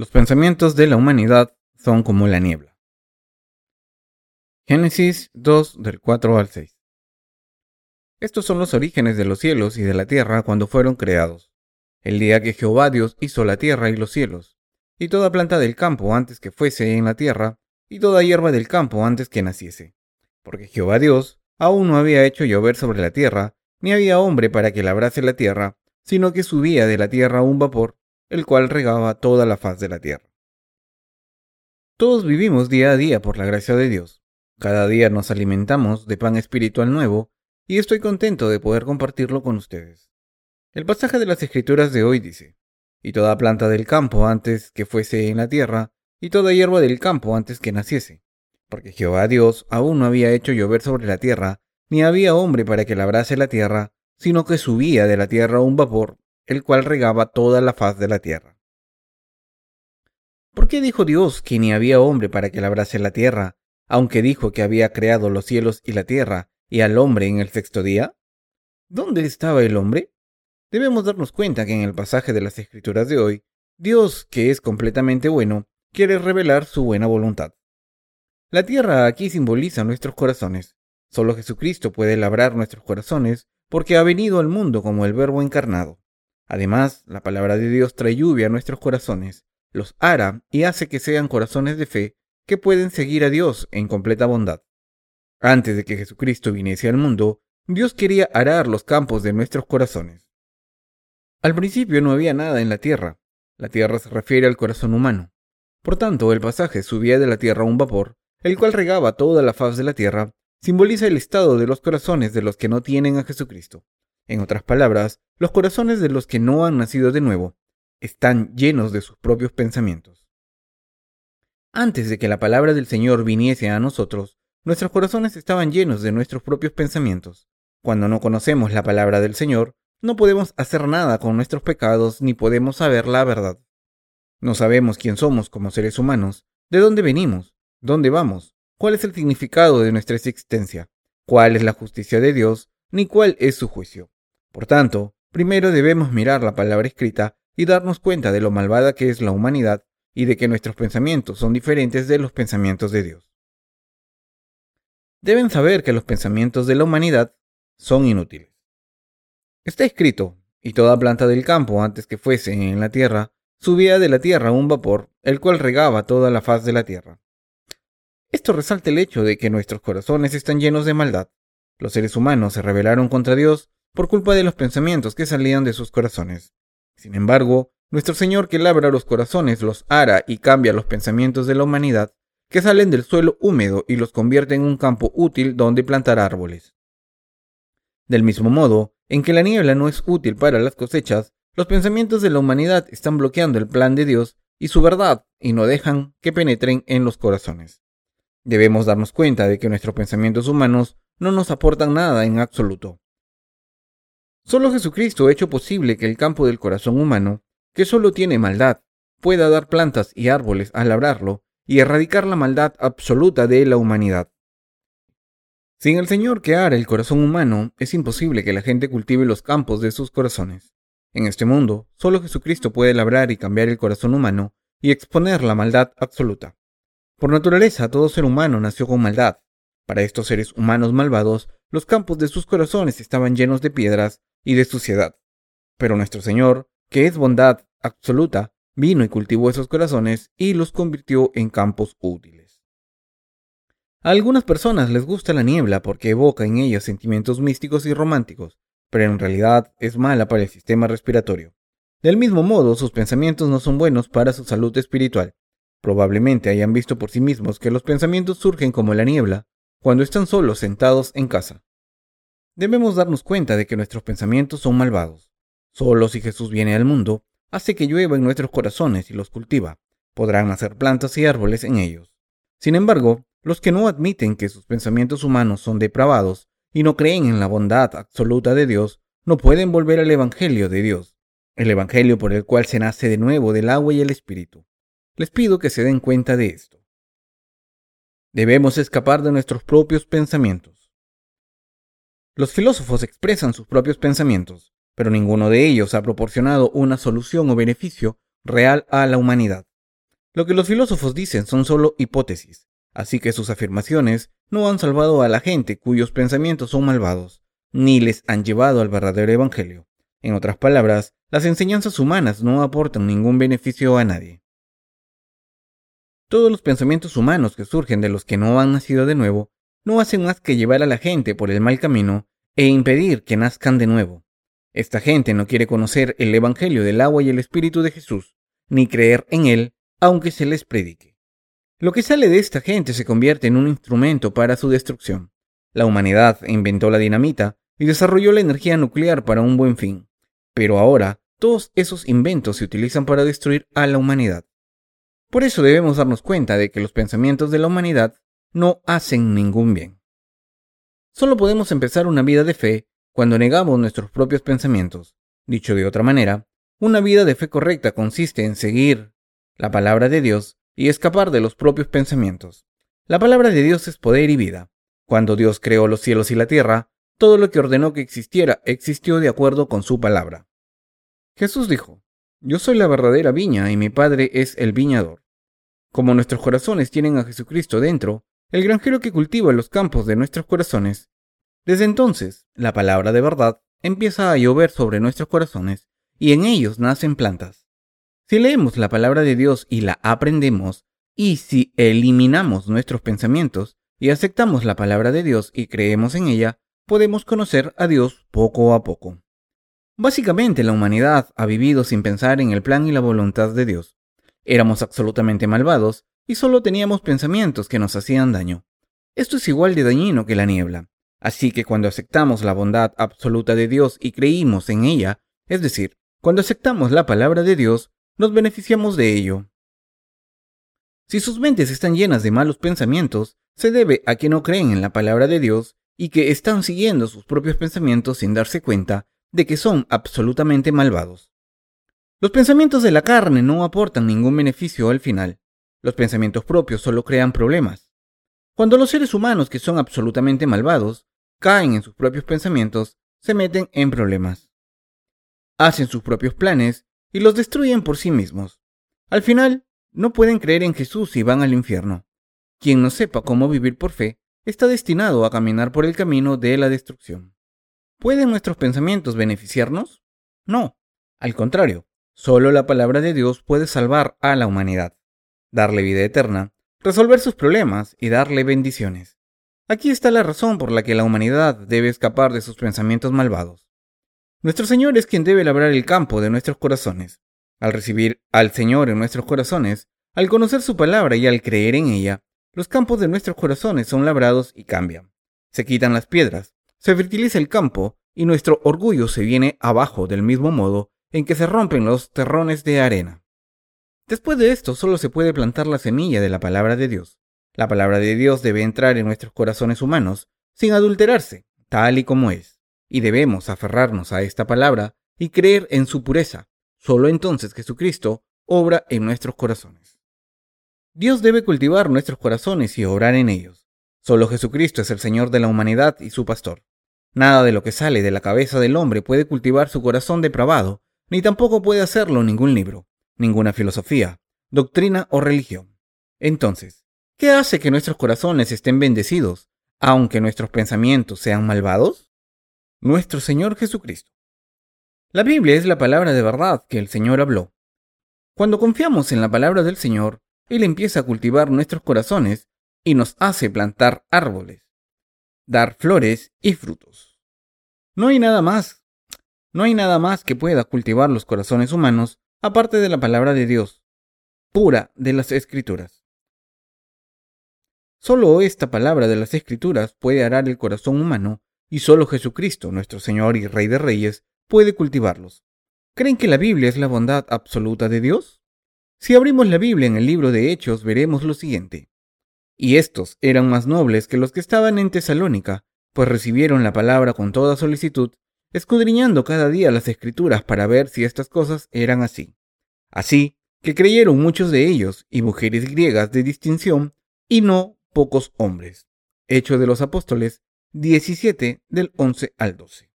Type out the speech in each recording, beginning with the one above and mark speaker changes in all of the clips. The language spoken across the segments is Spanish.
Speaker 1: Los pensamientos de la humanidad son como la niebla. Génesis 2 del 4 al 6. Estos son los orígenes de los cielos y de la tierra cuando fueron creados. El día que Jehová Dios hizo la tierra y los cielos, y toda planta del campo antes que fuese en la tierra, y toda hierba del campo antes que naciese. Porque Jehová Dios aún no había hecho llover sobre la tierra, ni había hombre para que labrase la tierra, sino que subía de la tierra un vapor el cual regaba toda la faz de la tierra. Todos vivimos día a día por la gracia de Dios. Cada día nos alimentamos de pan espiritual nuevo y estoy contento de poder compartirlo con ustedes. El pasaje de las Escrituras de hoy dice, y toda planta del campo antes que fuese en la tierra, y toda hierba del campo antes que naciese, porque Jehová Dios aún no había hecho llover sobre la tierra, ni había hombre para que labrase la tierra, sino que subía de la tierra un vapor el cual regaba toda la faz de la tierra. ¿Por qué dijo Dios que ni había hombre para que labrase la tierra, aunque dijo que había creado los cielos y la tierra y al hombre en el sexto día? ¿Dónde estaba el hombre? Debemos darnos cuenta que en el pasaje de las Escrituras de hoy, Dios, que es completamente bueno, quiere revelar su buena voluntad. La tierra aquí simboliza nuestros corazones. Solo Jesucristo puede labrar nuestros corazones porque ha venido al mundo como el Verbo encarnado. Además, la palabra de Dios trae lluvia a nuestros corazones, los ara y hace que sean corazones de fe que pueden seguir a Dios en completa bondad. Antes de que Jesucristo viniese al mundo, Dios quería arar los campos de nuestros corazones. Al principio no había nada en la tierra. La tierra se refiere al corazón humano. Por tanto, el pasaje subía de la tierra un vapor, el cual regaba toda la faz de la tierra, simboliza el estado de los corazones de los que no tienen a Jesucristo. En otras palabras, los corazones de los que no han nacido de nuevo están llenos de sus propios pensamientos. Antes de que la palabra del Señor viniese a nosotros, nuestros corazones estaban llenos de nuestros propios pensamientos. Cuando no conocemos la palabra del Señor, no podemos hacer nada con nuestros pecados ni podemos saber la verdad. No sabemos quién somos como seres humanos, de dónde venimos, dónde vamos, cuál es el significado de nuestra existencia, cuál es la justicia de Dios, ni cuál es su juicio. Por tanto, primero debemos mirar la palabra escrita y darnos cuenta de lo malvada que es la humanidad y de que nuestros pensamientos son diferentes de los pensamientos de Dios. Deben saber que los pensamientos de la humanidad son inútiles. Está escrito, y toda planta del campo antes que fuese en la tierra, subía de la tierra un vapor, el cual regaba toda la faz de la tierra. Esto resalta el hecho de que nuestros corazones están llenos de maldad. Los seres humanos se rebelaron contra Dios por culpa de los pensamientos que salían de sus corazones. Sin embargo, nuestro Señor que labra los corazones los ara y cambia los pensamientos de la humanidad, que salen del suelo húmedo y los convierte en un campo útil donde plantar árboles. Del mismo modo, en que la niebla no es útil para las cosechas, los pensamientos de la humanidad están bloqueando el plan de Dios y su verdad y no dejan que penetren en los corazones. Debemos darnos cuenta de que nuestros pensamientos humanos no nos aportan nada en absoluto. Solo Jesucristo ha hecho posible que el campo del corazón humano, que solo tiene maldad, pueda dar plantas y árboles al labrarlo y erradicar la maldad absoluta de la humanidad. Sin el Señor que ara el corazón humano, es imposible que la gente cultive los campos de sus corazones. En este mundo, solo Jesucristo puede labrar y cambiar el corazón humano y exponer la maldad absoluta. Por naturaleza, todo ser humano nació con maldad. Para estos seres humanos malvados, los campos de sus corazones estaban llenos de piedras y de suciedad. Pero nuestro Señor, que es bondad absoluta, vino y cultivó esos corazones y los convirtió en campos útiles. A algunas personas les gusta la niebla porque evoca en ellas sentimientos místicos y románticos, pero en realidad es mala para el sistema respiratorio. Del mismo modo, sus pensamientos no son buenos para su salud espiritual. Probablemente hayan visto por sí mismos que los pensamientos surgen como la niebla cuando están solos sentados en casa. Debemos darnos cuenta de que nuestros pensamientos son malvados. Solo si Jesús viene al mundo, hace que llueva en nuestros corazones y los cultiva, podrán nacer plantas y árboles en ellos. Sin embargo, los que no admiten que sus pensamientos humanos son depravados y no creen en la bondad absoluta de Dios, no pueden volver al Evangelio de Dios, el Evangelio por el cual se nace de nuevo del agua y el Espíritu. Les pido que se den cuenta de esto. Debemos escapar de nuestros propios pensamientos. Los filósofos expresan sus propios pensamientos, pero ninguno de ellos ha proporcionado una solución o beneficio real a la humanidad. Lo que los filósofos dicen son solo hipótesis, así que sus afirmaciones no han salvado a la gente cuyos pensamientos son malvados, ni les han llevado al verdadero Evangelio. En otras palabras, las enseñanzas humanas no aportan ningún beneficio a nadie. Todos los pensamientos humanos que surgen de los que no han nacido de nuevo no hacen más que llevar a la gente por el mal camino e impedir que nazcan de nuevo. Esta gente no quiere conocer el Evangelio del agua y el Espíritu de Jesús, ni creer en él, aunque se les predique. Lo que sale de esta gente se convierte en un instrumento para su destrucción. La humanidad inventó la dinamita y desarrolló la energía nuclear para un buen fin, pero ahora todos esos inventos se utilizan para destruir a la humanidad. Por eso debemos darnos cuenta de que los pensamientos de la humanidad no hacen ningún bien. Solo podemos empezar una vida de fe cuando negamos nuestros propios pensamientos. Dicho de otra manera, una vida de fe correcta consiste en seguir la palabra de Dios y escapar de los propios pensamientos. La palabra de Dios es poder y vida. Cuando Dios creó los cielos y la tierra, todo lo que ordenó que existiera existió de acuerdo con su palabra. Jesús dijo, Yo soy la verdadera viña y mi Padre es el viñador. Como nuestros corazones tienen a Jesucristo dentro, el granjero que cultiva los campos de nuestros corazones, desde entonces la palabra de verdad empieza a llover sobre nuestros corazones y en ellos nacen plantas. Si leemos la palabra de Dios y la aprendemos, y si eliminamos nuestros pensamientos y aceptamos la palabra de Dios y creemos en ella, podemos conocer a Dios poco a poco. Básicamente la humanidad ha vivido sin pensar en el plan y la voluntad de Dios. Éramos absolutamente malvados y solo teníamos pensamientos que nos hacían daño. Esto es igual de dañino que la niebla. Así que cuando aceptamos la bondad absoluta de Dios y creímos en ella, es decir, cuando aceptamos la palabra de Dios, nos beneficiamos de ello. Si sus mentes están llenas de malos pensamientos, se debe a que no creen en la palabra de Dios y que están siguiendo sus propios pensamientos sin darse cuenta de que son absolutamente malvados. Los pensamientos de la carne no aportan ningún beneficio al final. Los pensamientos propios solo crean problemas. Cuando los seres humanos que son absolutamente malvados caen en sus propios pensamientos, se meten en problemas. Hacen sus propios planes y los destruyen por sí mismos. Al final, no pueden creer en Jesús y van al infierno. Quien no sepa cómo vivir por fe está destinado a caminar por el camino de la destrucción. ¿Pueden nuestros pensamientos beneficiarnos? No. Al contrario, Solo la palabra de Dios puede salvar a la humanidad, darle vida eterna, resolver sus problemas y darle bendiciones. Aquí está la razón por la que la humanidad debe escapar de sus pensamientos malvados. Nuestro Señor es quien debe labrar el campo de nuestros corazones. Al recibir al Señor en nuestros corazones, al conocer su palabra y al creer en ella, los campos de nuestros corazones son labrados y cambian. Se quitan las piedras, se fertiliza el campo y nuestro orgullo se viene abajo del mismo modo en que se rompen los terrones de arena. Después de esto solo se puede plantar la semilla de la palabra de Dios. La palabra de Dios debe entrar en nuestros corazones humanos sin adulterarse, tal y como es, y debemos aferrarnos a esta palabra y creer en su pureza. Solo entonces Jesucristo obra en nuestros corazones. Dios debe cultivar nuestros corazones y obrar en ellos. Solo Jesucristo es el Señor de la humanidad y su pastor. Nada de lo que sale de la cabeza del hombre puede cultivar su corazón depravado ni tampoco puede hacerlo ningún libro, ninguna filosofía, doctrina o religión. Entonces, ¿qué hace que nuestros corazones estén bendecidos, aunque nuestros pensamientos sean malvados? Nuestro Señor Jesucristo. La Biblia es la palabra de verdad que el Señor habló. Cuando confiamos en la palabra del Señor, Él empieza a cultivar nuestros corazones y nos hace plantar árboles, dar flores y frutos. No hay nada más no hay nada más que pueda cultivar los corazones humanos aparte de la palabra de Dios, pura de las escrituras. Solo esta palabra de las escrituras puede arar el corazón humano y solo Jesucristo, nuestro Señor y Rey de Reyes, puede cultivarlos. ¿Creen que la Biblia es la bondad absoluta de Dios? Si abrimos la Biblia en el libro de Hechos veremos lo siguiente. Y estos eran más nobles que los que estaban en Tesalónica, pues recibieron la palabra con toda solicitud escudriñando cada día las escrituras para ver si estas cosas eran así. Así que creyeron muchos de ellos y mujeres griegas de distinción y no pocos hombres. Hecho de los Apóstoles 17 del 11 al 12.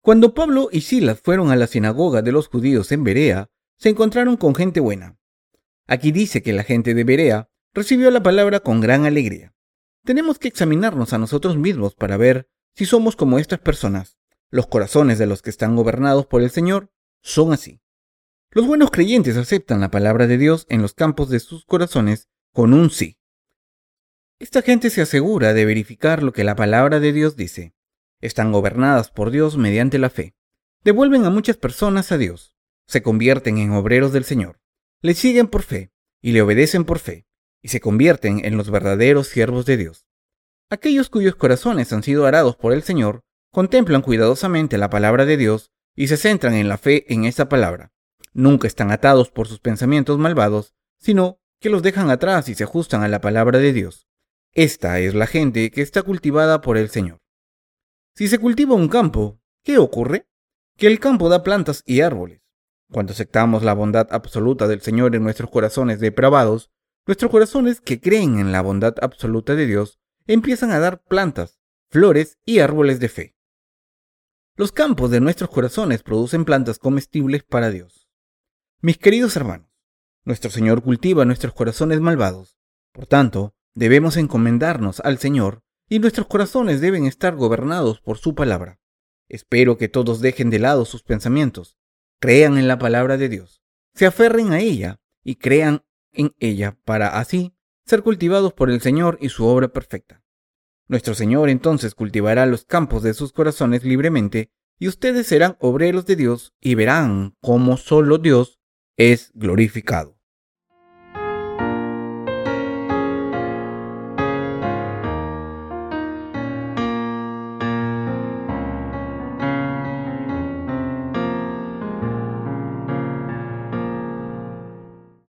Speaker 1: Cuando Pablo y Silas fueron a la sinagoga de los judíos en Berea, se encontraron con gente buena. Aquí dice que la gente de Berea recibió la palabra con gran alegría. Tenemos que examinarnos a nosotros mismos para ver si somos como estas personas. Los corazones de los que están gobernados por el Señor son así. Los buenos creyentes aceptan la palabra de Dios en los campos de sus corazones con un sí. Esta gente se asegura de verificar lo que la palabra de Dios dice. Están gobernadas por Dios mediante la fe. Devuelven a muchas personas a Dios. Se convierten en obreros del Señor. Le siguen por fe y le obedecen por fe y se convierten en los verdaderos siervos de Dios. Aquellos cuyos corazones han sido arados por el Señor contemplan cuidadosamente la palabra de Dios y se centran en la fe en esa palabra. Nunca están atados por sus pensamientos malvados, sino que los dejan atrás y se ajustan a la palabra de Dios. Esta es la gente que está cultivada por el Señor. Si se cultiva un campo, ¿qué ocurre? Que el campo da plantas y árboles. Cuando aceptamos la bondad absoluta del Señor en nuestros corazones depravados, nuestros corazones que creen en la bondad absoluta de Dios empiezan a dar plantas, flores y árboles de fe. Los campos de nuestros corazones producen plantas comestibles para Dios. Mis queridos hermanos, nuestro Señor cultiva nuestros corazones malvados. Por tanto, debemos encomendarnos al Señor y nuestros corazones deben estar gobernados por su palabra. Espero que todos dejen de lado sus pensamientos, crean en la palabra de Dios, se aferren a ella y crean en ella para así ser cultivados por el Señor y su obra perfecta. Nuestro Señor entonces cultivará los campos de sus corazones libremente y ustedes serán obreros de Dios y verán cómo solo Dios es glorificado.